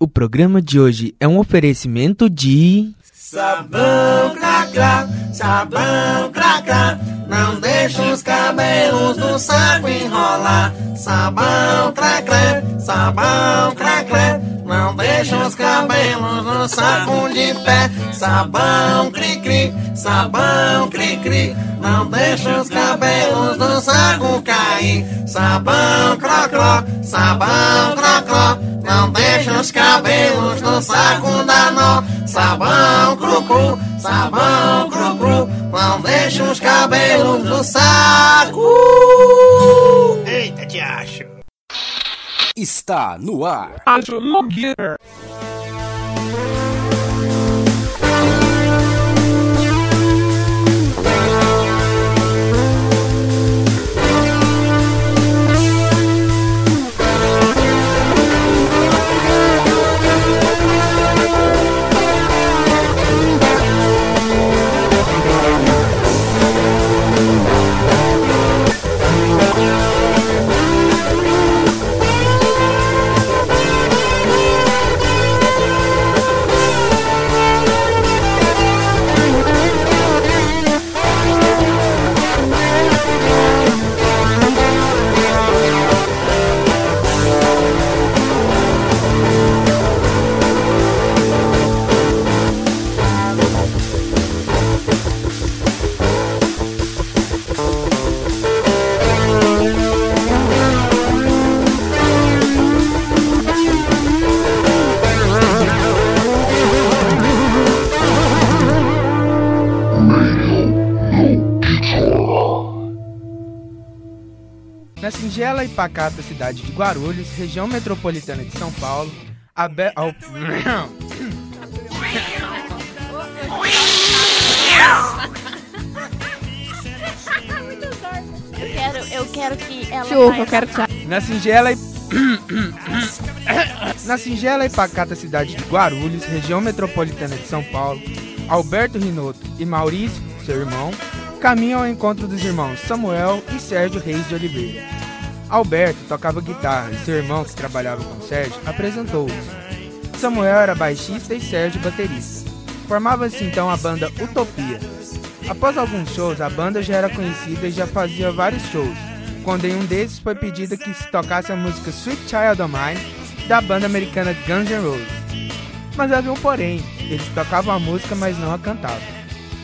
O programa de hoje é um oferecimento de. Sabão cracrá, sabão cracrá, não deixa os cabelos do saco enrolar. Sabão cracrá, sabão cracrá, não deixa os cabelos do saco de pé. Sabão cri-cri, sabão cri-cri, não deixa os cabelos do saco cair. Sabão crocró, sabão crocró, não deixa os cabelos do saco dar nó. Sabão cru-cru, sabão cru-cru, não deixa os cabelos do saco. Eita, te acho. Está no ar. Acho Nogueira. Na singela e pacata cidade de Guarulhos, região metropolitana de São Paulo, a Be... ao- Eu quero, eu quero que ela. Chupa, eu quero tchau. Na singela e... Na singela e pacata cidade de Guarulhos, região metropolitana de São Paulo, Alberto Rinoto e Maurício, seu irmão, caminham ao encontro dos irmãos Samuel e Sérgio Reis de Oliveira. Alberto tocava guitarra e seu irmão, que trabalhava com Sérgio, apresentou-os. Samuel era baixista e Sérgio baterista. Formava-se então a banda Utopia. Após alguns shows, a banda já era conhecida e já fazia vários shows, quando em um desses foi pedido que se tocasse a música Sweet Child of Mine da banda americana Guns N' Roses. Mas havia um porém, eles tocavam a música, mas não a cantavam.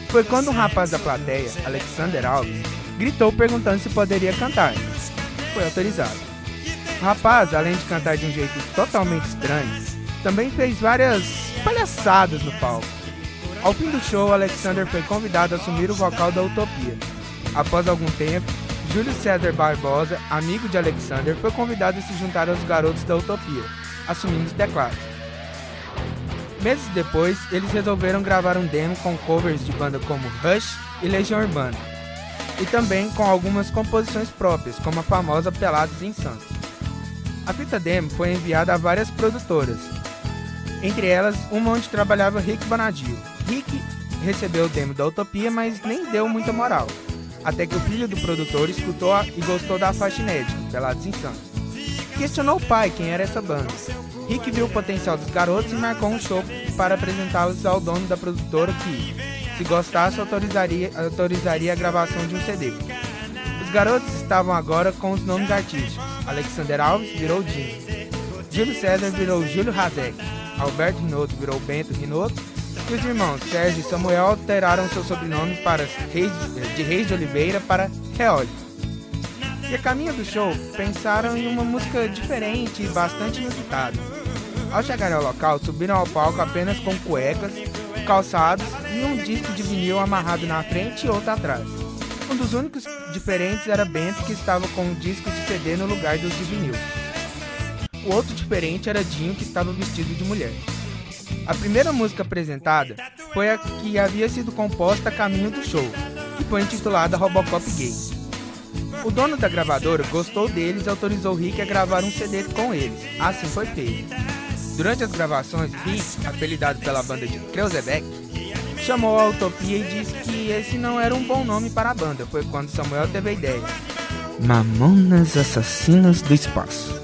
Foi quando um rapaz da plateia, Alexander Alves, gritou perguntando se poderia cantar. Foi autorizado. O rapaz, além de cantar de um jeito totalmente estranho, também fez várias palhaçadas no palco. Ao fim do show, Alexander foi convidado a assumir o vocal da Utopia. Após algum tempo, Júlio César Barbosa, amigo de Alexander, foi convidado a se juntar aos garotos da Utopia, assumindo os teclados. Meses depois, eles resolveram gravar um demo com covers de bandas como Rush e Legião Urbana, e também com algumas composições próprias, como a famosa Pelados em Santos. A fita demo foi enviada a várias produtoras, entre elas uma onde trabalhava Rick Bonadio. Rick recebeu o demo da Utopia, mas nem deu muita moral, até que o filho do produtor escutou e gostou da faixa inédita, Pelados em Santos. Questionou o pai quem era essa banda. Rick viu o potencial dos garotos e marcou um show para apresentá-los ao dono da produtora que, se gostasse, autorizaria, autorizaria a gravação de um CD. Os garotos estavam agora com os nomes artísticos. Alexander Alves virou Jimmy. Júlio César virou Júlio Razek. Alberto Rinoto virou Bento Rinoto. E os irmãos Sérgio e Samuel alteraram seu sobrenome para Reis, de Reis de Oliveira para Reoli. E a caminho do show, pensaram em uma música diferente e bastante inusitada. Ao chegar ao local, subiram ao palco apenas com cuecas, calçados e um disco de vinil amarrado na frente e outro atrás. Um dos únicos diferentes era Bento, que estava com um disco de CD no lugar dos de vinil. O outro diferente era Dinho, que estava vestido de mulher. A primeira música apresentada foi a que havia sido composta a caminho do show, que foi intitulada Robocop Gay. O dono da gravadora gostou deles e autorizou Rick a gravar um CD com eles. Assim foi feito. Durante as gravações, Rick, apelidado pela banda de Kreuzebeck, chamou a Utopia e disse que esse não era um bom nome para a banda. Foi quando Samuel teve a ideia. Mamonas Assassinas do Espaço.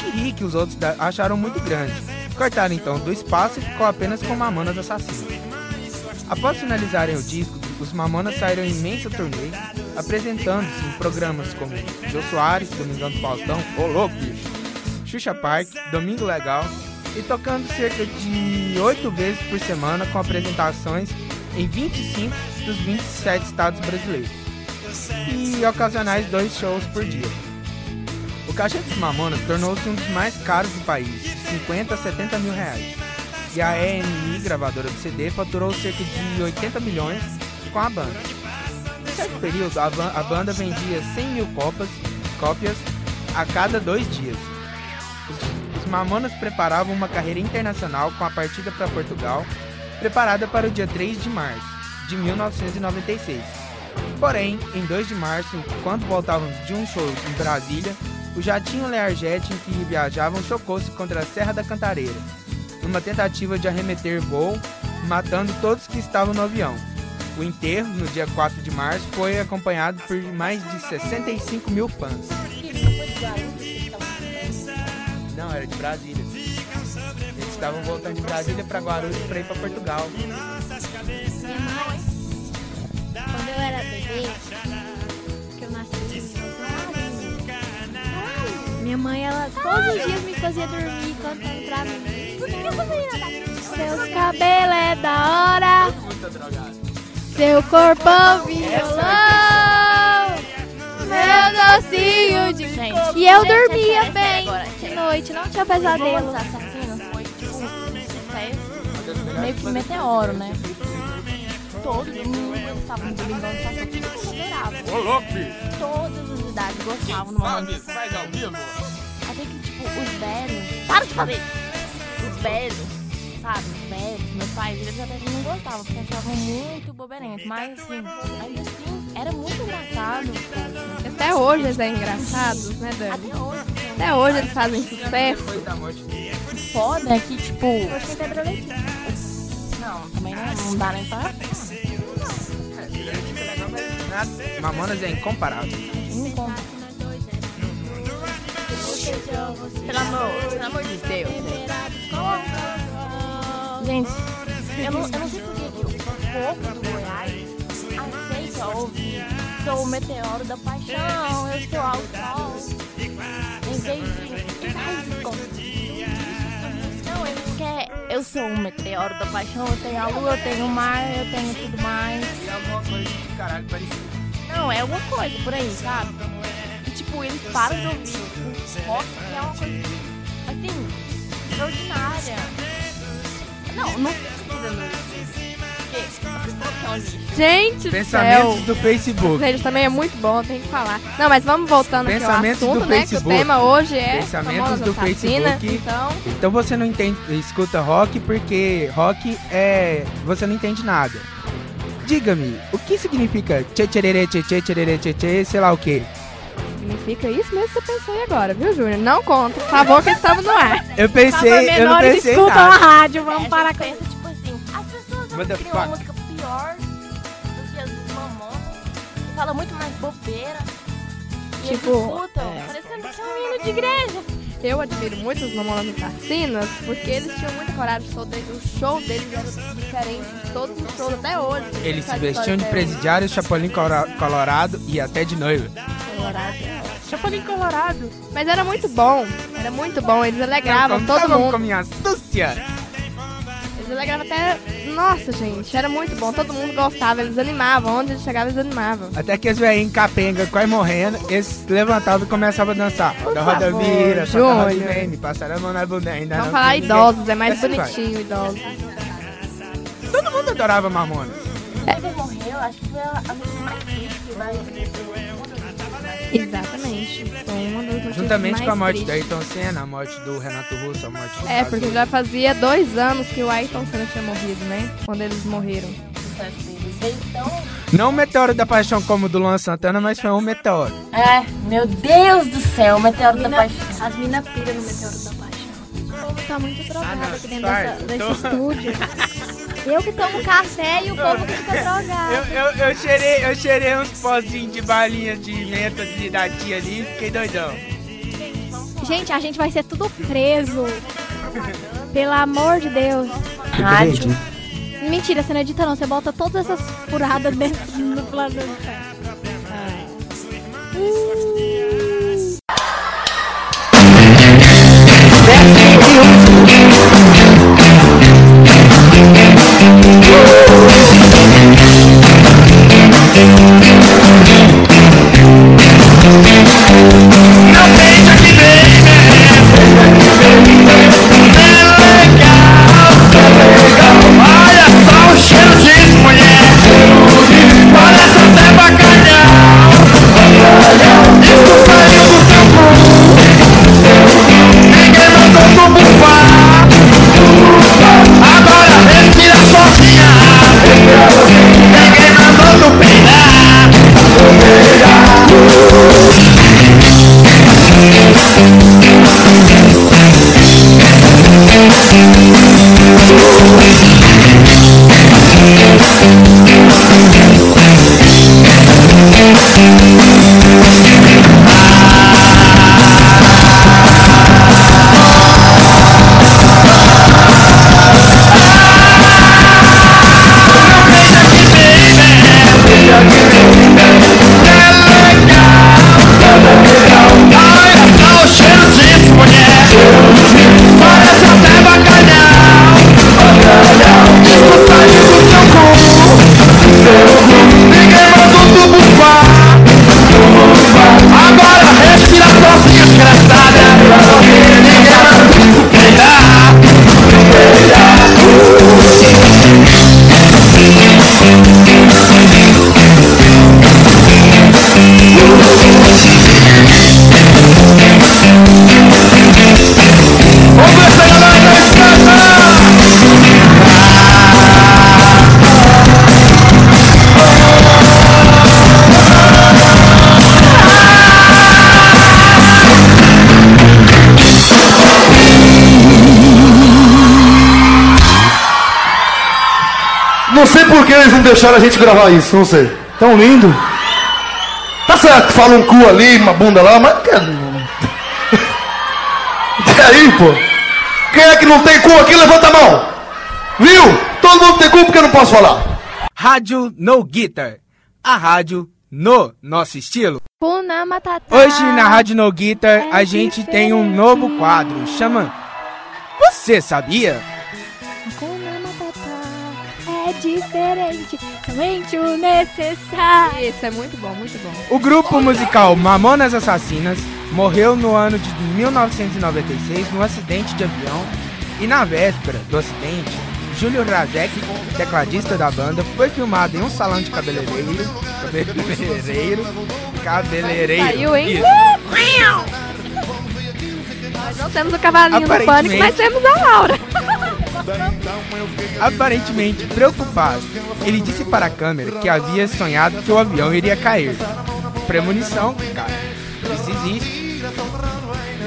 Que Rick e os outros acharam muito grande. Cortaram então do espaço e ficou apenas com Mamonas Assassinas. Após finalizarem o disco, os Mamonas saíram em imensa turnê, apresentando-se em programas como Jô Soares, Domingão do Faustão, Ô Louco, bicho, Xuxa Park, Domingo Legal, e tocando cerca de 8 vezes por semana com apresentações em 25 dos 27 estados brasileiros e ocasionais dois shows por dia. O cachê dos Mamonas tornou-se um dos mais caros do país, de 50 a 70 mil reais. E a EMI, gravadora do CD, faturou cerca de 80 milhões com a banda. Em certo período, a banda vendia 100 mil copas, cópias a cada dois dias. Mamonas preparavam uma carreira internacional com a partida para Portugal, preparada para o dia 3 de março de 1996. Porém, em 2 de março, quando voltávamos de um show em Brasília, o jatinho Learjet em que viajavam chocou-se contra a Serra da Cantareira, numa tentativa de arremeter voo, matando todos que estavam no avião. O enterro, no dia 4 de março, foi acompanhado por mais de 65 mil fãs. Não, era de Brasília. Eles estavam voltando de Brasília para Guarulhos para ir para Portugal. Quando eu era bebê, que eu nasci, minha mãe, ela todos os dias me fazia dormir cantando pra mim. Por que eu fazia nada? Seus cabelos é da hora, seu corpão violão, meu docinho de Gente, E eu dormia gente, bem. Noite, não tinha pesadelo. Foi tipo um sucesso meio que meteoro, né? Todo mundo Domingão do Faustão, todo mundo adorava. Ô, louco! Todas as idades gostavam do Mamonas faz ao vivo. Até que, tipo, os velhos. Para de fazer! Os velhos, sabe? Os velhos, meus pais, eles até não gostavam, porque achavam muito boberento. Mas, assim, ainda assim, era muito engraçado. Até hoje eles são engraçados, né, Dani? Até hoje. Até hoje eles fazem sucesso. Foda é que, tipo. Hoje tem Leite. Não, também não, não dá nem pra. Mamonas é incomparável. Conta. Pelo amor, pelo amor de Deus. Gente, eu não, eu não sei por que que o povo do Ouvir Sou o meteoro da paixão, eu sou ao sol. Em vez de. Não, eles querem. Eu sou um meteoro da paixão, eu tenho a lua, eu tenho o mar, eu tenho tudo mais. É alguma coisa de caralho parecido. Não, é alguma coisa por aí, sabe? E, tipo, eles param de ouvir o rock, que é uma coisa, assim, extraordinária. Não, não dizendo isso. Porque Gente do Pensamentos céu. do Facebook. Gente, também é muito bom, tem que falar. Não, mas vamos voltando aqui ao assunto, do né? Que o Facebook. tema hoje é Pensamentos do Assassina, Facebook. Então, Então você não entende, escuta rock porque rock é. Você não entende nada. Diga-me, o que significa tchê tchererê tchê tchê tchererê tchê tchê, sei lá o quê? significa isso mesmo que você pensou aí agora, viu, Júnior? Não conta, por favor, que estamos no ar. Eu pensei, eu não pensei escutam nada. a rádio, vamos É, parar a com pensa, tipo assim, as pessoas não criam música do que as dos mamonas, que fala muito mais bobeira. E Tipo, eles escutam, é. parecendo que é um hino de igreja. Eu admiro muito os Mamonas Assassinas porque eles tinham muita coragem. O show deles, o show deles era diferente de todos os shows até hoje. Eles se vestiam de presidiário, chapolim colorado e até de noiva. Chapolim colorado. Mas era muito bom. Era muito bom. Eles alegravam todo mundo. com minha astúcia. Eles alegravam até. Nossa, gente, era muito bom. Todo mundo gostava. Eles animavam. Onde eles chegavam, eles animavam. Até que os velhinhos capenga quase morrendo, eles levantavam e começavam a dançar. Roda, roda, favor, vira, solta, roda e Júnior. vem, me passaram a mão na bunda ainda. Vamos não falar idosos, é mais Assim vai. bonitinho, idosos. Todo mundo adorava. Quando ele morreu, acho que foi a mais triste que vai. Exatamente. Foi uma das Juntamente com a morte do Ayrton Senna, a morte do Renato Russo, a morte do É, Cazuza. porque já fazia dois anos que o Ayrton Senna tinha morrido, né? Quando eles morreram. estão. Não um meteoro da paixão como o do Luan Santana, mas foi um meteoro. É, meu Deus do céu, o meteoro da paixão. As minas piram no meteoro da paixão. O povo tá muito drogado não, aqui dentro dessa- desse estúdio. Eu que tomo café e o povo que fica drogado. Eu, eu, eu, cheirei, eu cheirei uns pozinhos de balinha de menta de, da tia ali e fiquei doidão. Gente, a gente vai ser tudo preso. Pelo amor de Deus. Rádio. Mentira, você não edita não. Você bota todas essas furadas dentro do plano. Não eles não deixaram a gente gravar isso, não sei. Tão lindo. Tá certo que fala um cu ali, uma bunda lá, mas. E aí, pô? Quem é que não tem cu aqui, levanta a mão. Viu? Todo mundo tem cu porque eu não posso falar. Rádio No Guitar. A rádio no nosso estilo. Hoje na Rádio No Guitar a gente tem um novo quadro, chama Você Sabia? É diferente, somente o necessário. Isso é muito bom, muito bom. O grupo musical Mamonas Assassinas morreu no ano de 1996 num acidente de avião e na véspera do acidente, Júlio Razek, tecladista da banda, foi filmado em um salão de cabeleireiro, cabeleireiro, cabeleireiro. Saiu, hein? Isso. Nós não temos o cavalinho do pânico, mas temos a Laura. Aparentemente preocupado, ele disse para a câmera que havia sonhado que o avião iria cair. Premonição, cara, isso existe.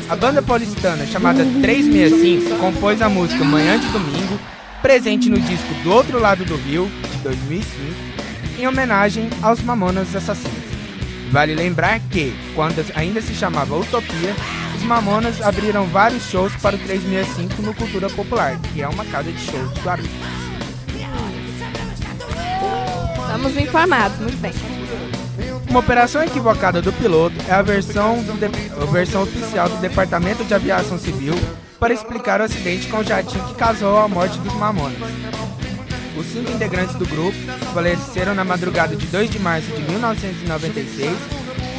A banda paulistana chamada 365 compôs a música Manhã de Domingo, presente no disco Do Outro Lado do Rio, de 2005, em homenagem aos Mamonas Assassinos. Vale lembrar que, quando ainda se chamava Utopia, os Mamonas abriram vários shows para o 365 no Cultura Popular, que é uma casa de shows de Guarulhos. Estamos informados, muito bem. Uma operação equivocada do piloto é a versão, do de- a versão oficial do Departamento de Aviação Civil para explicar o acidente com o jatinho que causou a morte dos Mamonas. Os cinco integrantes do grupo faleceram na madrugada de 2 de março de 1996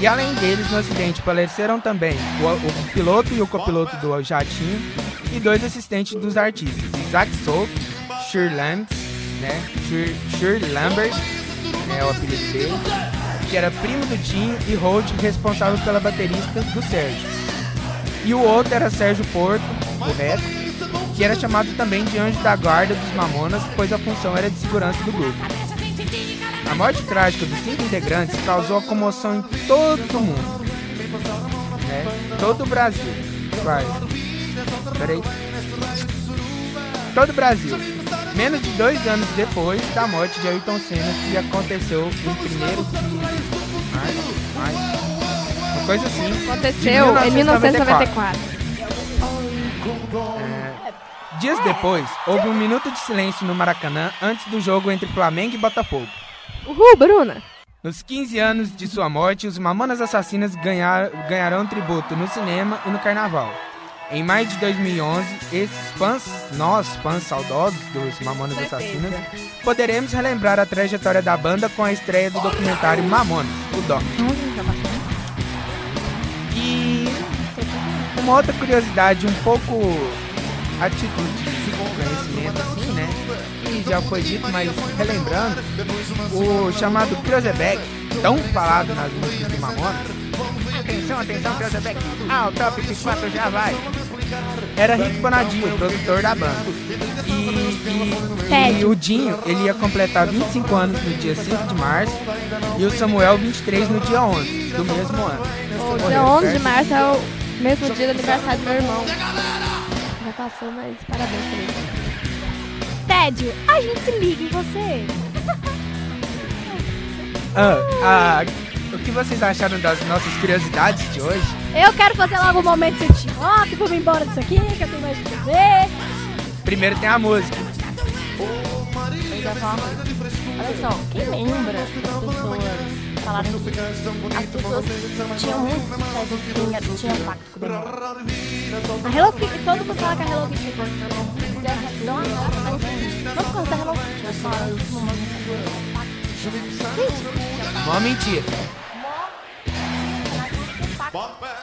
e além deles no acidente faleceram também o, o piloto e o copiloto do jatinho e dois assistentes dos artistas, Isaac Soul, Shir Lambs, né, Shir, Shir Lambert, né, o apelido dele, que era primo do Tinho e Holt, responsável pela baterista do Sérgio. E o outro era Sérgio Porto, correto, que era chamado também de anjo da guarda dos Mamonas, pois a função era de segurança do grupo. A morte trágica dos cinco integrantes causou a comoção em todo o mundo. Né? Todo o Brasil. Vai. Peraí. Todo o Brasil. Menos de dois anos depois da morte de Ayrton Senna, que aconteceu em 1 de março, maio, uma coisa assim. Aconteceu em 1994. Dias depois, houve um minuto de silêncio no Maracanã antes do jogo entre Flamengo e Botafogo. Uhul, Bruna. Nos 15 anos de sua morte, os Mamonas Assassinas ganhar, ganharão tributo no cinema e no carnaval. Em maio de 2011, esses fãs, nós, fãs saudosos dos Mamonas Assassinas, poderemos relembrar a trajetória da banda com a estreia do documentário Mamonas, o Doc. E uma outra curiosidade um pouco a título de conhecimento, assim, né? Já foi dito, mas relembrando, o chamado Cruzeback, tão falado nas músicas do Mamonas. Atenção, atenção, Cruzeback. Ah, o Top 4 já vai. Era Rick Bonadio, o produtor da banda. E, e, e o Dinho, ele ia completar 25 anos no dia 5 de março e o Samuel 23 no dia 11 do mesmo ano. O dia 11 de março é o mesmo dia do aniversário do meu irmão. Já passou, mas parabéns pra ele. Tédio, a gente se liga em você. Ah, ah, o que vocês acharam das nossas curiosidades de hoje? Eu quero fazer logo um momento rock, vou me embora disso aqui, que eu tenho mais o que fazer. Primeiro tem a música. Olha só, quem lembra das pessoas falarem que as pessoas tinham muito sucesso tinha, tinha pacto com o demônio. A Hello Kitty, todo mundo fala que a Hello Kitty Não, não, não, eu tinha uma Uma mentira.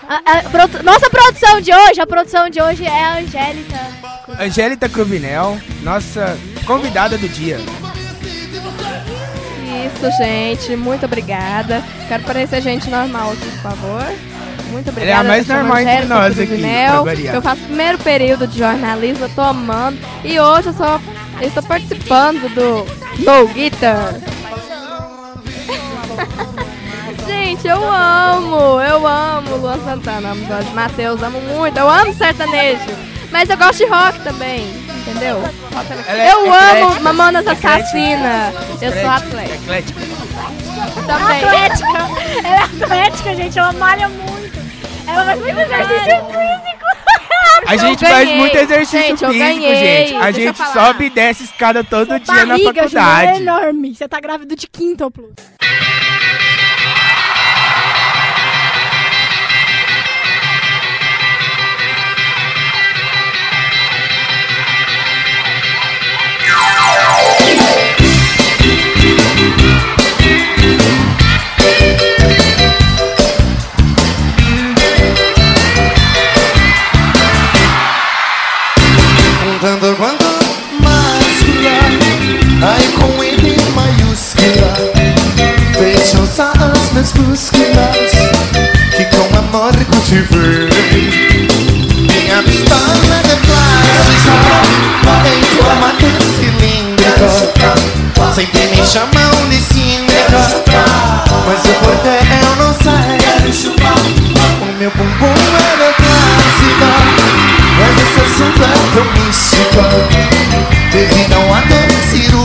A- a produ- Nossa produção de hoje, a produção de hoje é a Angélica. Angélica Cruvinel, nossa convidada do dia. Isso, gente. Muito obrigada. Quero parecer gente normal aqui, por favor. Muito Ela é a obrigada. mais normal entre Angélica nós aqui. Eu faço o primeiro período de jornalismo, eu tô amando. E hoje eu só eu estou participando do No Guitar. Gente, eu amo, eu amo Luan Santana, amo Jorge Matheus, amo muito, eu amo sertanejo. Mas eu gosto de rock também, entendeu? Ela é eu amo eclética, Mamonas eclética, Assassina. Eu sou atleta Eclética. também. Atlética. Ela é atlética, gente. Ela malha muito. Ela faz muito exercício físico. A gente faz muito exercício Gente, físico, gente. A Deixa gente sobe e desce escada todo dia na Barriga, Ju, é faculdade. enorme. Você tá grávido de quíntuplo. As búsculas Que com amor cultivei. Minha pistola de plástico Em formato cilíndrico Sempre me chamam de cínica Mas o porquê eu não sei. O meu bumbum é da clássica mas esse assunto é tão místico. Devido a um ato cirúrgico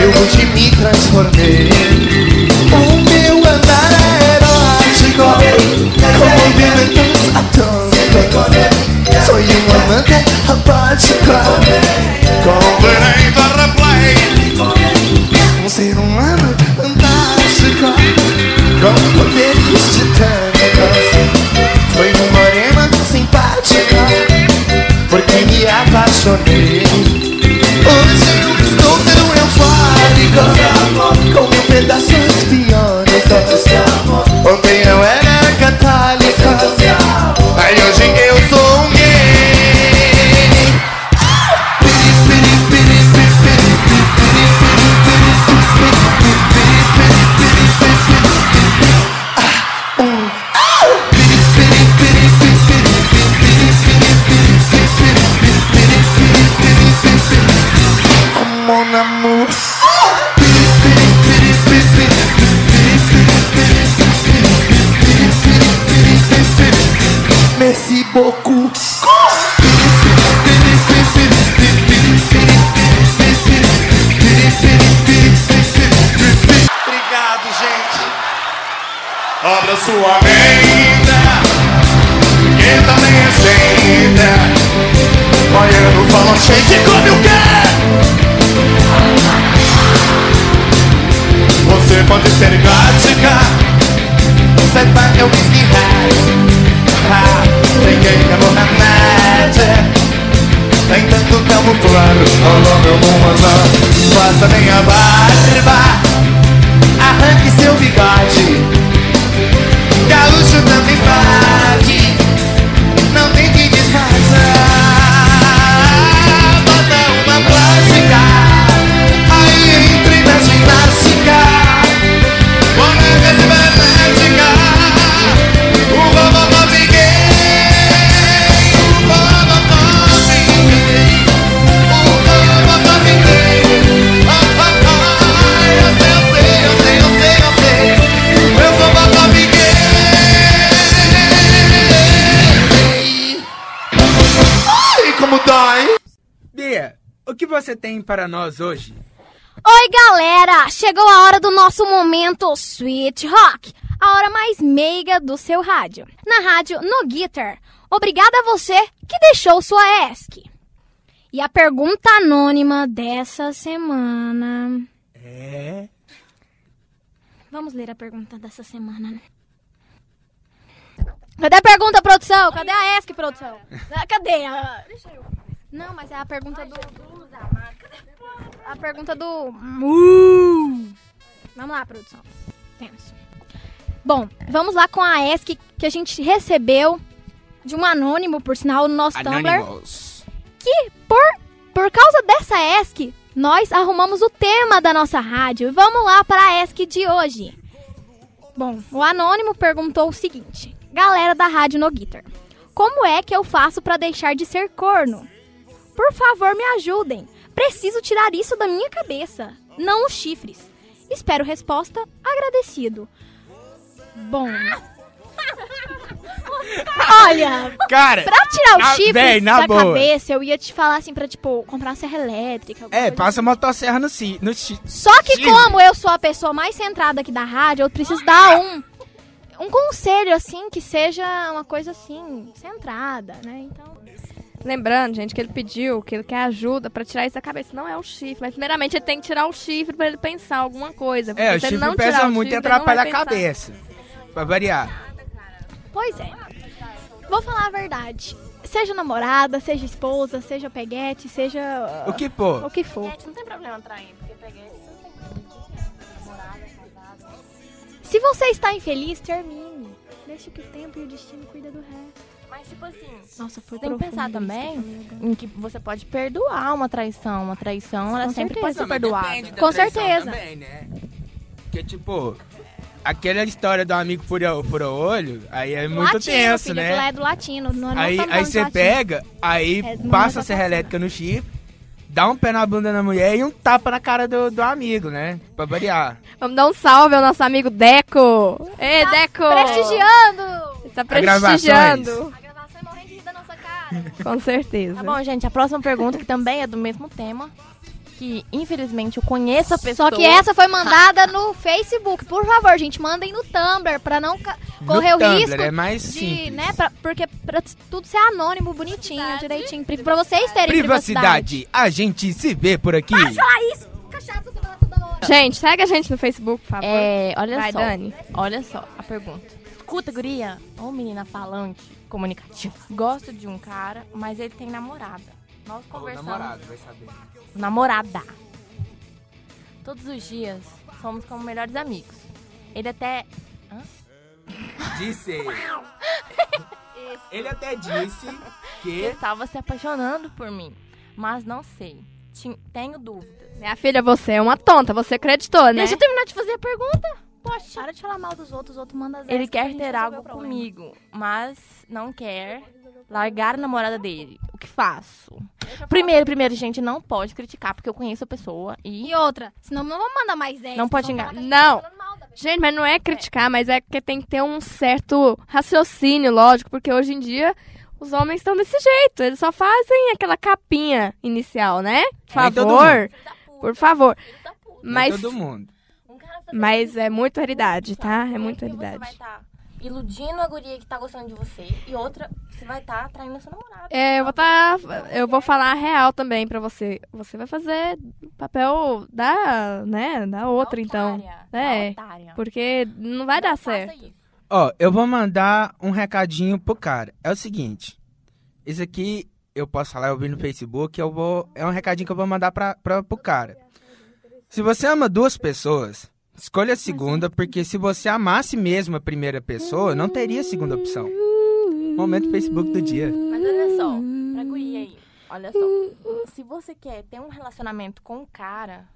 Eu hoje me transformei. O meu andar é erótico Com movimentos atômicos Sou um amante apático Com direito a replay. Um ser humano fantástico Com poderes titânicos foi uma morena simpática Porque me apaixonei. Hoje eufórico Com Você pode ser gótica. Você vai ter whisky high Ah, Ninguém amor na net Tentando camuflar Olá meu bom azar. Faça minha barba Arranque seu bigode. Gaúcho também pode Não tem que disfarçar o que você tem para nós hoje? Oi, galera! Chegou a hora do nosso momento Sweet Rock, a hora mais meiga do seu rádio. Na rádio No Guitar. Obrigada a você que deixou sua ESC. E a pergunta anônima dessa semana. É. Vamos ler a pergunta dessa semana. Cadê a pergunta, produção? Cadê a ESC, produção? Cadê a. Deixa eu. Não, mas é a pergunta do. A pergunta do. Vamos lá, produção. Tenso. Bom, vamos lá com a ESC que a gente recebeu de um anônimo, por sinal, no nosso Tumblr. Anonymous. Que por, por causa dessa ESC, nós arrumamos o tema da nossa rádio. Vamos lá para a ESC de hoje. Bom, o anônimo perguntou o seguinte: Galera da Rádio No Guitar, como é que eu faço para deixar de ser corno? Por favor, me ajudem. Preciso tirar isso da minha cabeça, não os chifres. Espero resposta agradecido. Bom. Olha, Cara, pra tirar os Na- chifres véi, na da boa. cabeça, eu ia te falar assim pra, tipo, comprar uma serra elétrica. é, passa motosserra no si, no chi- só que Chifre. como eu sou a pessoa mais centrada aqui da rádio, eu preciso dar um um conselho assim que seja uma coisa assim centrada, né? Então, Lembrando, gente, que ele pediu, que ele quer ajuda pra tirar isso da cabeça. Não é o chifre, mas primeiramente ele tem que tirar o chifre pra ele pensar alguma coisa. porque É, o chifre não pesa o muito e chifre, não atrapalha a cabeça. Pra variar. pois é. Vou falar a verdade. Seja namorada, seja esposa, seja peguete, seja O que for. o que for. Gente, não tem problema trair, porque peguei isso não tem namorada, casada. Se você está infeliz, termine. Deixe que o tempo e o destino cuida do resto. Mas, tipo assim, Nossa, foi tem que pensar também em que você pode perdoar uma traição. Uma traição, ela Com sempre certeza. pode ser perdoada. depende da Com traição certeza. Também, né? Porque, tipo, aquela história do amigo fura, fura olho, aí é muito latino, tenso, filho, né? aquilo lá é do latino. Não, não Aí, estamos aí falando de você latino. pega, aí É, não é passa a serra elétrica no chifre, dá um pé na bunda da mulher e um tapa na cara do, do amigo, né? Pra variar. Vamos dar um salve ao nosso amigo Deco. Ei, Deco! Prestigiando! Está gravações. prestigiando. A gravação é morrendo da nossa cara. Com certeza. Tá bom, gente, a próxima pergunta, que também é do mesmo tema, que infelizmente eu conheço a pessoa. Só que essa foi mandada no Facebook. Por favor, gente, mandem no Tumblr pra não correr no o Tumblr, risco é mais de, simples. né, pra- porque pra tudo ser anônimo, bonitinho, direitinho, pri- pra vocês terem privacidade. Privacidade, a gente se vê por aqui. isso, cachaça toda toda hora. Gente, segue a gente no Facebook, por favor. É, olha Vai, só. Dani. Olha só a pergunta. Escuta, guria. Ô, menina falante, comunicativa. Gosto de um cara, mas ele tem namorada. Nós conversamos. vai saber. Namorada. Todos os dias somos como melhores amigos. Ele até. Disse ele. Até disse que. estava se apaixonando por mim, mas não sei. Tenho dúvidas. Minha filha, você é uma tonta, você acreditou, né? Deixa eu terminar de fazer a pergunta. Poxa. Para de falar mal dos outros, os outros mandam as Ele quer ter algo comigo, mas não quer largar a namorada dele. O que faço? Primeiro, primeiro, gente, não pode criticar, porque eu conheço a pessoa e. E outra, senão não vamos mandar mais 10. Não pode enganar. Não. tá pessoa. Gente, mas não é criticar, mas é que tem que ter um certo raciocínio, lógico, porque hoje em dia os homens estão desse jeito. Eles só fazem aquela capinha inicial, né? Por Nem todo favor. Por favor. Não é Mas, todo mundo. Um cara tá mas é muito realidade, tá? É iludindo a guria que tá gostando de você. E outra, você vai estar traindo seu namorado. É, eu vou tá, eu vou falar a real também pra você. Você vai fazer o papel da, né, da outra então. É, otária. Porque não vai dar Não faça certo. Ó, eu vou mandar um recadinho pro cara. É o seguinte. Isso aqui eu posso falar, eu vi no Facebook, eu vou. É um recadinho que eu vou mandar pra, pro cara. Se você ama duas pessoas, escolha a segunda, porque se você amasse mesmo a primeira pessoa, não teria segunda opção. Momento Facebook do dia. Mas olha só, pra guria aí, olha só. Se você quer ter um relacionamento com o cara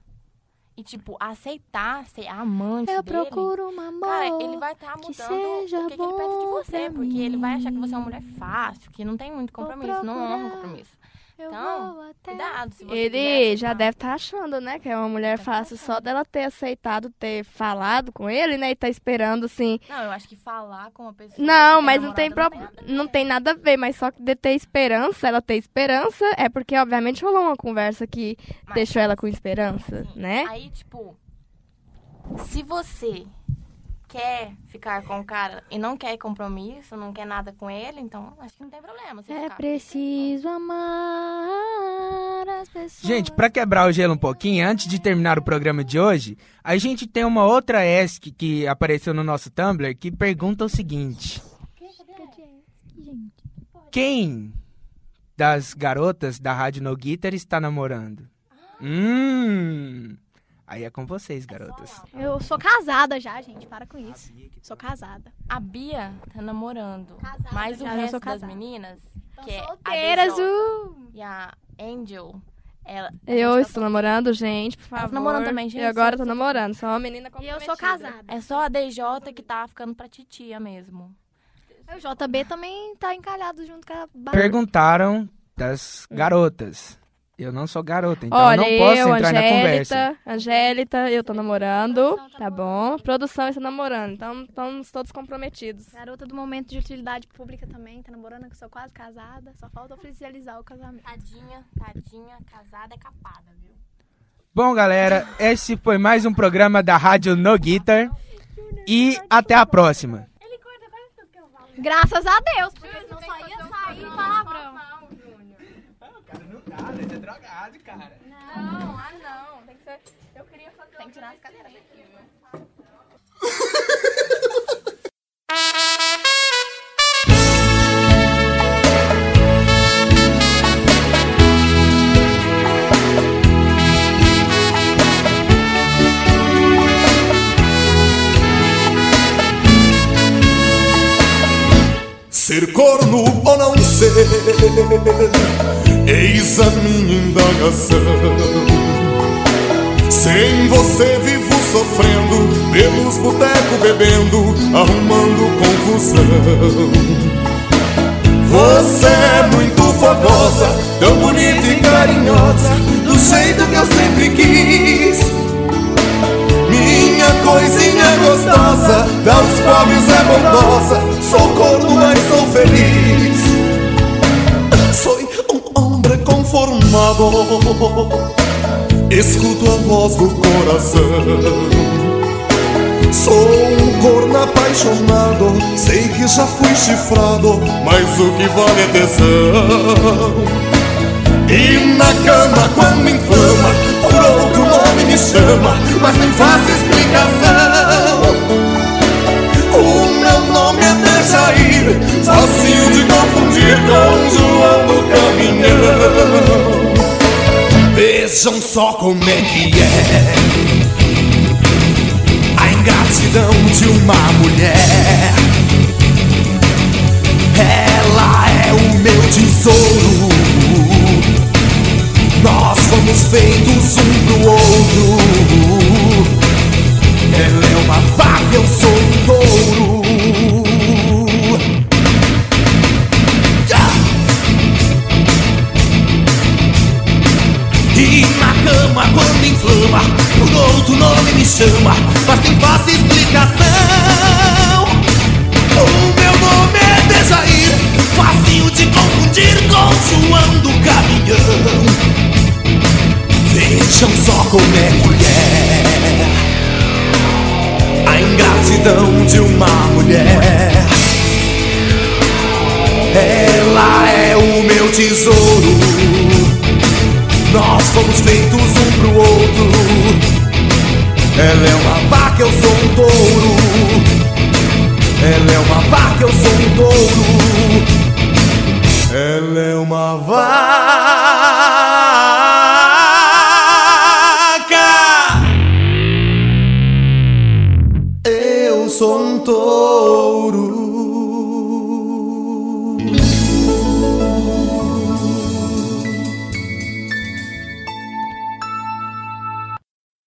e, tipo, aceitar ser amante Eu dele, procuro um amor. cara, ele vai estar que mudando seja o que, que ele pensa de você. Porque ele vai achar que você é uma mulher fácil, que não tem muito compromisso, não honra o compromisso. Eu Então, vou até Cuidado, se você Ele já deve estar achando, né, que é uma mulher tá fácil só achando. dela ter aceitado, ter falado com ele, né, e tá esperando assim. Não, eu acho que falar com uma pessoa. Não, mas não tem, pro... nada a ver. não tem nada a ver, mas só que de ter esperança, ela ter esperança, é porque obviamente rolou uma conversa que Mas- deixou ela com esperança, né? Aí, tipo, se você quer ficar com o cara e não quer compromisso, não quer nada com ele, então acho que não tem problema. Você É ficar. preciso amar as pessoas. Gente, pra quebrar o gelo um pouquinho, antes de terminar o programa de hoje, a gente tem uma outra ESC que apareceu no nosso Tumblr que pergunta o seguinte: Quem das garotas da Rádio No Guitar está namorando? Hum. Aí é com vocês, garotas. Eu sou casada já, gente. Para com isso. Sou casada. A Bia tá namorando. Casada, mas o já, resto sou das meninas, que é Solteiras, a DJ uh! e a Angel, ela. a Eu gente estou tá namorando, gente, por favor. namorando também, gente? E agora eu tô namorando, sou uma menina E eu comprometida. sou casada. É só a DJ que tá ficando pra titia mesmo. O JB também tá encalhado junto com a Bárbara. Perguntaram das garotas. Eu não sou garota, então Olha, eu não posso eu, entrar na conversa. Angélica, Angélica, eu tô namorando, tá bom? Produção está namorando, então estamos todos comprometidos. Garota do momento de utilidade pública também, tá namorando, que sou quase casada. Só falta oficializar o casamento. Tadinha, tadinha, casada é capada, viu? Bom, galera, esse foi mais um programa da Rádio No Guitar. E até a próxima. Graças a Deus, porque senão só ia sair palavrão. Não, ah não, tem que ser... Eu queria fazer... Tem que tirar as cadeiras daqui, viu? Ser corno ou não ser, minha indagação. Sem você vivo sofrendo, pelos botecos bebendo, arrumando confusão. Você é muito fogosa, tão bonita e carinhosa, do jeito que eu sempre quis. Minha coisinha gostosa, aos pobres é bondosa, sou corno, mas sou feliz. Escuto a voz do coração. Sou um corno apaixonado, sei que já fui chifrado, mas o que vale é tesão. E na cama quando inflama Por outro nome me chama Mas nem faço explicação O meu nome é Dejair Facinho de confundir com João do Caminhão Vejam só como é que é A ingratidão de uma mulher Ela é o meu tesouro nós fomos feitos um pro outro. Ela é uma vaca, eu sou um touro. Inflama, por outro nome me chama, mas tem fácil explicação. O meu nome é Dejair, facinho de confundir com João do Caminhão. Vejam só como é A a ingratidão de uma mulher. Ela é o meu tesouro. Nós somos feitos um pro outro. Ela é uma vaca, eu sou um touro. Ela é uma vaca, eu sou um touro. Ela é uma vaca.